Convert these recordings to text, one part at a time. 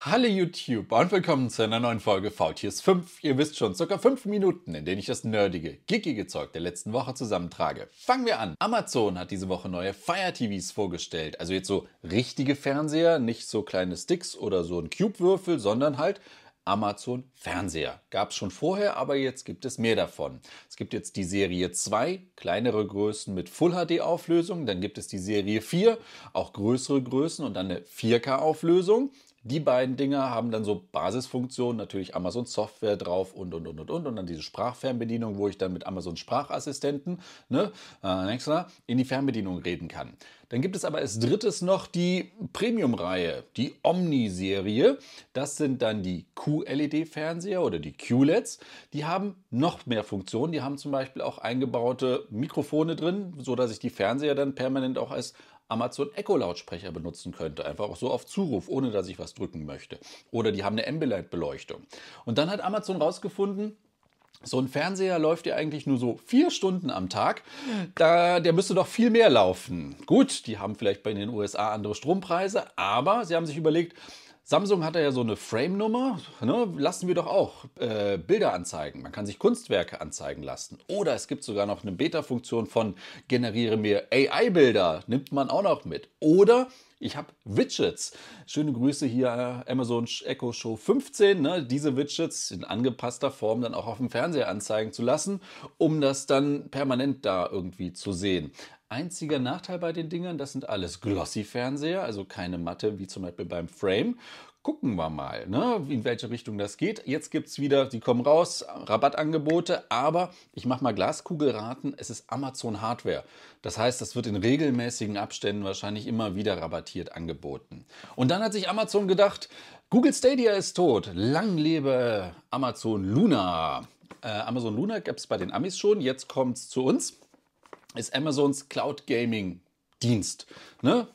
Hallo YouTube und willkommen zu einer neuen Folge VTS 5. Ihr wisst schon, circa 5 Minuten, in denen ich das nerdige, geekige Zeug der letzten Woche zusammentrage. Fangen wir an. Amazon hat diese Woche neue Fire TVs vorgestellt. Also jetzt so richtige Fernseher, nicht so kleine Sticks oder so ein Cube-Würfel, sondern halt Amazon Fernseher. Gab es schon vorher, aber jetzt gibt es mehr davon. Es gibt jetzt die Serie 2, kleinere Größen mit Full HD Auflösung. Dann gibt es die Serie 4, auch größere Größen und dann eine 4K Auflösung. Die beiden Dinger haben dann so Basisfunktionen, natürlich Amazon Software drauf und und und und und und dann diese Sprachfernbedienung, wo ich dann mit Amazon Sprachassistenten ne, äh, in die Fernbedienung reden kann. Dann gibt es aber als drittes noch die Premium-Reihe, die Omni-Serie. Das sind dann die QLED-Fernseher oder die QLEDs. Die haben noch mehr Funktionen. Die haben zum Beispiel auch eingebaute Mikrofone drin, sodass ich die Fernseher dann permanent auch als Amazon Echo Lautsprecher benutzen könnte. Einfach auch so auf Zuruf, ohne dass ich was drücken möchte. Oder die haben eine Ambilight Beleuchtung. Und dann hat Amazon rausgefunden, so ein Fernseher läuft ja eigentlich nur so vier Stunden am Tag. Da, der müsste doch viel mehr laufen. Gut, die haben vielleicht bei den USA andere Strompreise, aber sie haben sich überlegt, Samsung hat ja so eine Frame-Nummer. Ne? Lassen wir doch auch äh, Bilder anzeigen. Man kann sich Kunstwerke anzeigen lassen. Oder es gibt sogar noch eine Beta-Funktion von generiere mir AI-Bilder. Nimmt man auch noch mit. Oder ich habe Widgets. Schöne Grüße hier äh, Amazon Echo Show 15. Ne? Diese Widgets in angepasster Form dann auch auf dem Fernseher anzeigen zu lassen, um das dann permanent da irgendwie zu sehen. Einziger Nachteil bei den Dingern, das sind alles Glossy-Fernseher, also keine Matte wie zum Beispiel beim Frame. Gucken wir mal, ne, in welche Richtung das geht. Jetzt gibt es wieder, die kommen raus, Rabattangebote, aber ich mache mal Glaskugelraten, es ist Amazon Hardware. Das heißt, das wird in regelmäßigen Abständen wahrscheinlich immer wieder rabattiert angeboten. Und dann hat sich Amazon gedacht, Google Stadia ist tot, lang lebe Amazon Luna. Äh, Amazon Luna gab es bei den Amis schon, jetzt kommt es zu uns ist Amazons Cloud Gaming Dienst. Ne?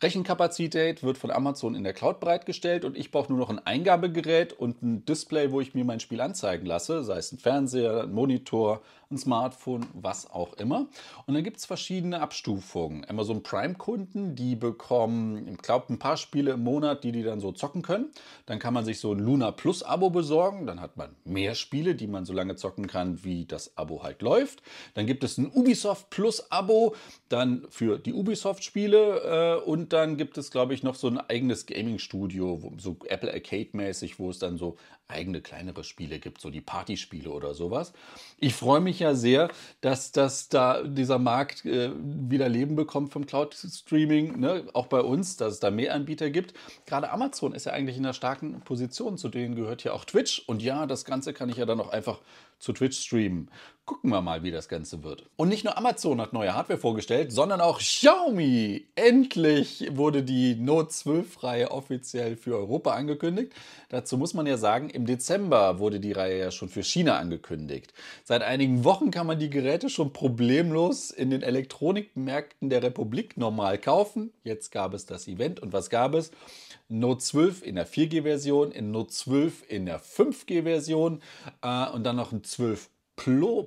Rechenkapazität wird von Amazon in der Cloud bereitgestellt und ich brauche nur noch ein Eingabegerät und ein Display, wo ich mir mein Spiel anzeigen lasse, sei es ein Fernseher, ein Monitor, ein Smartphone, was auch immer. Und dann gibt es verschiedene Abstufungen. Amazon Prime-Kunden, die bekommen, ich glaube, ein paar Spiele im Monat, die die dann so zocken können. Dann kann man sich so ein Luna Plus-Abo besorgen. Dann hat man mehr Spiele, die man so lange zocken kann, wie das Abo halt läuft. Dann gibt es ein Ubisoft Plus-Abo, dann für die Ubisoft-Spiele. Äh, und dann gibt es, glaube ich, noch so ein eigenes Gaming-Studio, so Apple Arcade-mäßig, wo es dann so eigene kleinere Spiele gibt, so die Partyspiele oder sowas. Ich freue mich ja sehr, dass, dass da dieser Markt äh, wieder Leben bekommt vom Cloud-Streaming, ne? auch bei uns, dass es da mehr Anbieter gibt. Gerade Amazon ist ja eigentlich in einer starken Position, zu denen gehört ja auch Twitch. Und ja, das Ganze kann ich ja dann auch einfach zu Twitch streamen. Gucken wir mal, wie das Ganze wird. Und nicht nur Amazon hat neue Hardware vorgestellt, sondern auch Xiaomi. Endlich wurde die Note 12-Reihe offiziell für Europa angekündigt. Dazu muss man ja sagen, im Dezember wurde die Reihe ja schon für China angekündigt. Seit einigen Wochen kann man die Geräte schon problemlos in den Elektronikmärkten der Republik normal kaufen. Jetzt gab es das Event und was gab es? Note 12 in der 4G-Version, in Note 12 in der 5G-Version äh, und dann noch ein 12 Pro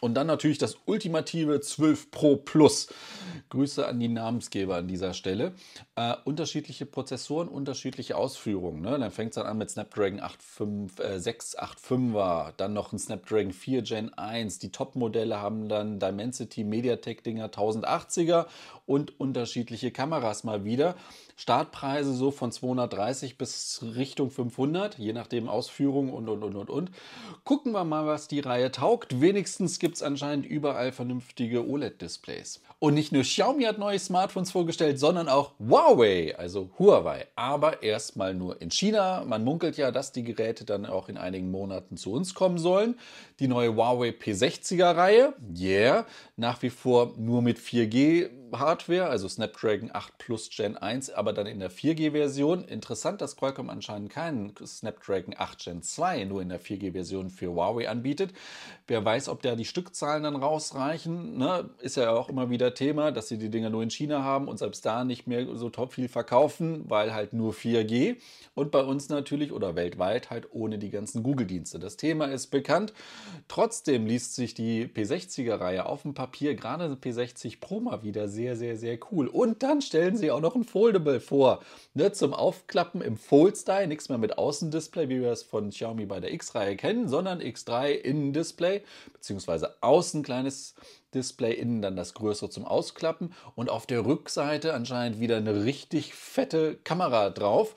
und dann natürlich das ultimative 12 Pro Plus. Grüße an die Namensgeber an dieser Stelle. Äh, unterschiedliche Prozessoren, unterschiedliche Ausführungen. Ne? Dann fängt es dann an mit Snapdragon 8, äh, 685er, dann noch ein Snapdragon 4 Gen 1. Die Top-Modelle haben dann Dimensity MediaTek-Dinger 1080er und unterschiedliche Kameras mal wieder. Startpreise so von 230 bis Richtung 500, je nachdem Ausführung und und und und und. Gucken wir mal, was die Reihe taugt. Wenigstens gibt es anscheinend überall vernünftige OLED-Displays. Und nicht nur Xiaomi hat neue Smartphones vorgestellt, sondern auch Huawei, also Huawei. Aber erstmal nur in China. Man munkelt ja, dass die Geräte dann auch in einigen Monaten zu uns kommen sollen. Die neue Huawei P60er-Reihe, yeah, nach wie vor nur mit 4G Hardware, also Snapdragon 8 Plus Gen 1, aber dann in der 4G-Version. Interessant, dass Qualcomm anscheinend keinen Snapdragon 8 Gen 2 nur in der 4G-Version für Huawei anbietet. Wer weiß, ob da die Stückzahlen dann rausreichen. Ne? Ist ja auch immer wieder Thema, dass sie die Dinger nur in China haben und selbst da nicht mehr so top viel verkaufen, weil halt nur 4G. Und bei uns natürlich oder weltweit halt ohne die ganzen Google-Dienste. Das Thema ist bekannt. Trotzdem liest sich die P60er-Reihe auf dem Papier, gerade P60 Pro mal wieder sehr sehr, sehr, sehr cool. Und dann stellen sie auch noch ein Foldable vor. Ne, zum Aufklappen im Fold-Style. Nichts mehr mit Außendisplay, wie wir es von Xiaomi bei der X-Reihe kennen, sondern X3 Innendisplay, beziehungsweise außen kleines Display, innen dann das größere zum Ausklappen und auf der Rückseite anscheinend wieder eine richtig fette Kamera drauf,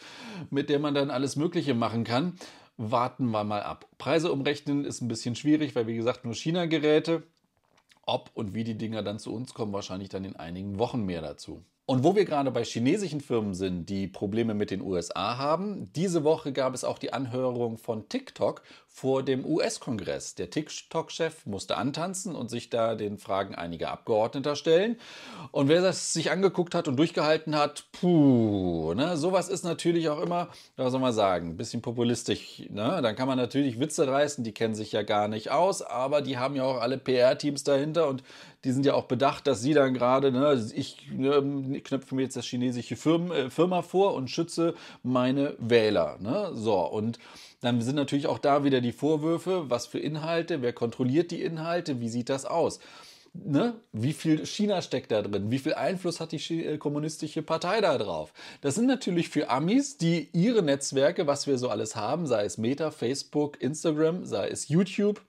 mit der man dann alles Mögliche machen kann. Warten wir mal ab. Preise umrechnen ist ein bisschen schwierig, weil wie gesagt nur China-Geräte. Ob und wie die Dinger dann zu uns kommen, wahrscheinlich dann in einigen Wochen mehr dazu. Und wo wir gerade bei chinesischen Firmen sind, die Probleme mit den USA haben, diese Woche gab es auch die Anhörung von TikTok vor dem US-Kongress. Der TikTok-Chef musste antanzen und sich da den Fragen einiger Abgeordneter stellen. Und wer das sich angeguckt hat und durchgehalten hat, puh, ne, sowas ist natürlich auch immer, was soll man sagen, ein bisschen populistisch. Ne? Dann kann man natürlich Witze reißen, die kennen sich ja gar nicht aus, aber die haben ja auch alle PR-Teams dahinter und die sind ja auch bedacht, dass sie dann gerade, ne, ich ne, knöpfe mir jetzt das chinesische Firmen, äh, Firma vor und schütze meine Wähler. Ne? So, und dann sind natürlich auch da wieder die Vorwürfe, was für Inhalte, wer kontrolliert die Inhalte, wie sieht das aus? Ne? Wie viel China steckt da drin? Wie viel Einfluss hat die äh, kommunistische Partei da drauf? Das sind natürlich für Amis, die ihre Netzwerke, was wir so alles haben, sei es Meta, Facebook, Instagram, sei es YouTube,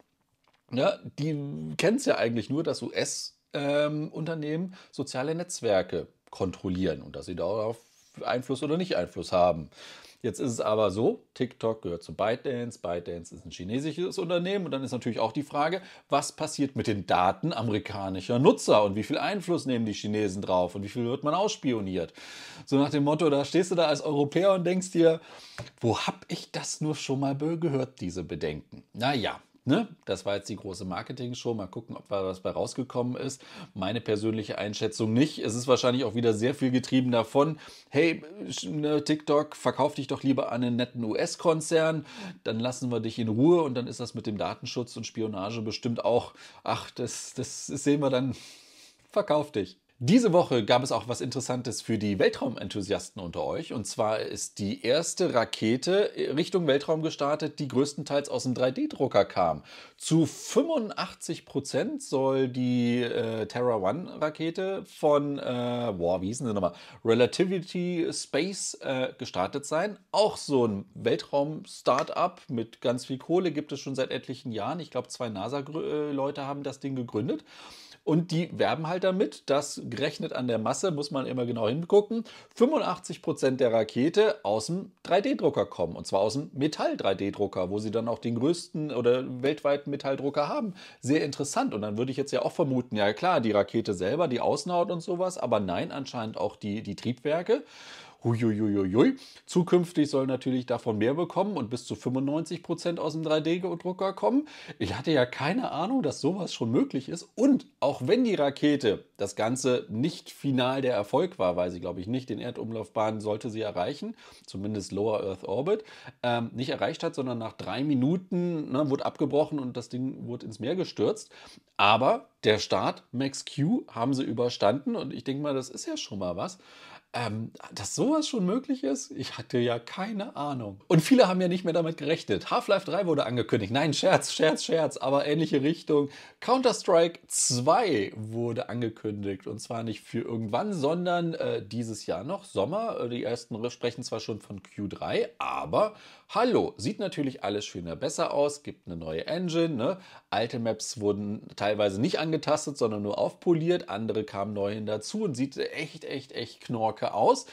ja, die kennen es ja eigentlich nur, dass US-Unternehmen ähm, soziale Netzwerke kontrollieren und dass sie darauf Einfluss oder nicht Einfluss haben. Jetzt ist es aber so, TikTok gehört zu ByteDance, ByteDance ist ein chinesisches Unternehmen und dann ist natürlich auch die Frage, was passiert mit den Daten amerikanischer Nutzer und wie viel Einfluss nehmen die Chinesen drauf und wie viel wird man ausspioniert. So nach dem Motto, da stehst du da als Europäer und denkst dir, wo habe ich das nur schon mal gehört, diese Bedenken? Naja, Ne? Das war jetzt die große Marketing-Show. Mal gucken, ob was bei rausgekommen ist. Meine persönliche Einschätzung nicht. Es ist wahrscheinlich auch wieder sehr viel getrieben davon. Hey, ne, TikTok, verkauf dich doch lieber an einen netten US-Konzern. Dann lassen wir dich in Ruhe und dann ist das mit dem Datenschutz und Spionage bestimmt auch. Ach, das, das sehen wir dann. Verkauf dich. Diese Woche gab es auch was Interessantes für die Weltraumenthusiasten unter euch. Und zwar ist die erste Rakete Richtung Weltraum gestartet, die größtenteils aus dem 3D-Drucker kam. Zu 85 Prozent soll die äh, Terra One Rakete von, äh, boah, wie hießen sie nochmal? Relativity Space äh, gestartet sein. Auch so ein Weltraum-Startup mit ganz viel Kohle gibt es schon seit etlichen Jahren. Ich glaube, zwei NASA-Leute haben das Ding gegründet. Und die werben halt damit, dass gerechnet an der Masse, muss man immer genau hingucken, 85 Prozent der Rakete aus dem 3D-Drucker kommen. Und zwar aus dem Metall-3D-Drucker, wo sie dann auch den größten oder weltweiten Metalldrucker haben. Sehr interessant. Und dann würde ich jetzt ja auch vermuten, ja klar, die Rakete selber, die Außenhaut und sowas, aber nein, anscheinend auch die, die Triebwerke. Huiuiuiui. Zukünftig soll natürlich davon mehr bekommen und bis zu 95 Prozent aus dem 3D-Drucker kommen. Ich hatte ja keine Ahnung, dass sowas schon möglich ist. Und auch wenn die Rakete das Ganze nicht final der Erfolg war, weil sie, glaube ich, nicht den Erdumlaufbahn sollte sie erreichen, zumindest Lower Earth Orbit, ähm, nicht erreicht hat, sondern nach drei Minuten ne, wurde abgebrochen und das Ding wurde ins Meer gestürzt. Aber der Start, Max Q, haben sie überstanden und ich denke mal, das ist ja schon mal was. Ähm, dass sowas schon möglich ist? Ich hatte ja keine Ahnung. Und viele haben ja nicht mehr damit gerechnet. Half-Life 3 wurde angekündigt. Nein, Scherz, Scherz, Scherz, aber ähnliche Richtung. Counter-Strike 2 wurde angekündigt. Und zwar nicht für irgendwann, sondern äh, dieses Jahr noch, Sommer. Äh, die ersten sprechen zwar schon von Q3, aber hallo, sieht natürlich alles schöner besser aus. Gibt eine neue Engine. Ne? Alte Maps wurden teilweise nicht angetastet, sondern nur aufpoliert. Andere kamen neu dazu und sieht echt, echt, echt knorke aus.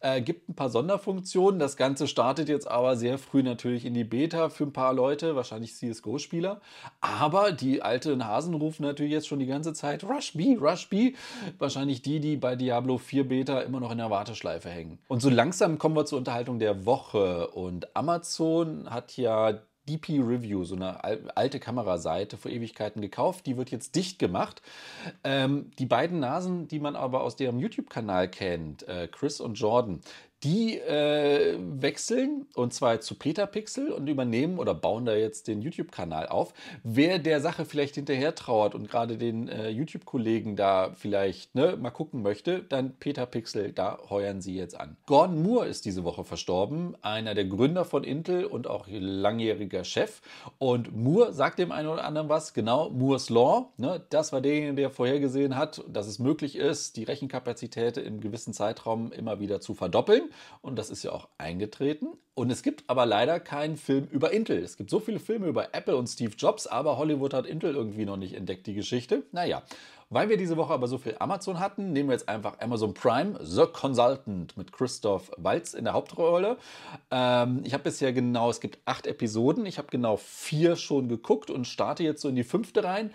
Äh, gibt ein paar Sonderfunktionen. Das Ganze startet jetzt aber sehr früh natürlich in die Beta für ein paar Leute, wahrscheinlich CSGO-Spieler. Aber die alten Hasen rufen natürlich jetzt schon die ganze Zeit Rush B, Rush B. Wahrscheinlich die, die bei Diablo 4 Beta immer noch in der Warteschleife hängen. Und so langsam kommen wir zur Unterhaltung der Woche. Und Amazon hat ja DP Review, so eine alte Kameraseite vor Ewigkeiten gekauft. Die wird jetzt dicht gemacht. Ähm, die beiden Nasen, die man aber aus deren YouTube-Kanal kennt, äh, Chris und Jordan, Die äh, wechseln und zwar zu Petapixel und übernehmen oder bauen da jetzt den YouTube-Kanal auf. Wer der Sache vielleicht hinterher trauert und gerade den äh, YouTube-Kollegen da vielleicht ne, mal gucken möchte, dann Petapixel, da heuern sie jetzt an. Gordon Moore ist diese Woche verstorben, einer der Gründer von Intel und auch langjähriger Chef. Und Moore sagt dem einen oder anderen was, genau, Moores Law, ne, das war derjenige, der vorhergesehen hat, dass es möglich ist, die Rechenkapazität im gewissen Zeitraum immer wieder zu verdoppeln. Und das ist ja auch eingetreten. Und es gibt aber leider keinen Film über Intel. Es gibt so viele Filme über Apple und Steve Jobs, aber Hollywood hat Intel irgendwie noch nicht entdeckt, die Geschichte. Naja, weil wir diese Woche aber so viel Amazon hatten, nehmen wir jetzt einfach Amazon Prime, The Consultant mit Christoph Waltz in der Hauptrolle. Ähm, ich habe bisher genau, es gibt acht Episoden, ich habe genau vier schon geguckt und starte jetzt so in die fünfte rein.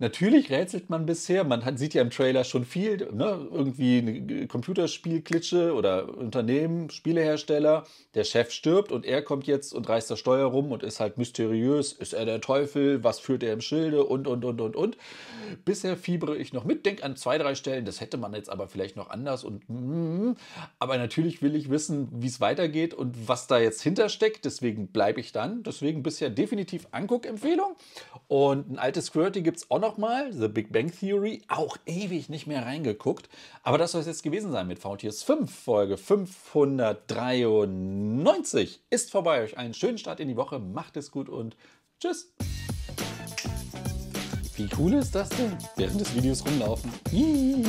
Natürlich rätselt man bisher, man hat, sieht ja im Trailer schon viel, ne? irgendwie eine Computerspielklitsche oder Unternehmen, Spielehersteller, der Chef stirbt und er kommt jetzt und reißt das Steuer rum und ist halt mysteriös, ist er der Teufel, was führt er im Schilde und, und, und, und, und. Bisher fiebere ich noch mit, denke an zwei, drei Stellen, das hätte man jetzt aber vielleicht noch anders und mm, aber natürlich will ich wissen, wie es weitergeht und was da jetzt hintersteckt, deswegen bleibe ich dann. Deswegen bisher definitiv Anguck-Empfehlung. Und ein altes Squirty gibt es auch noch mal, The Big Bang Theory, auch ewig nicht mehr reingeguckt. Aber das soll es jetzt gewesen sein mit VTS 5, Folge 593 ist vorbei. Euch einen schönen Start in die Woche, macht es gut und tschüss. Wie cool ist das denn? Während des Videos rumlaufen. Hihi.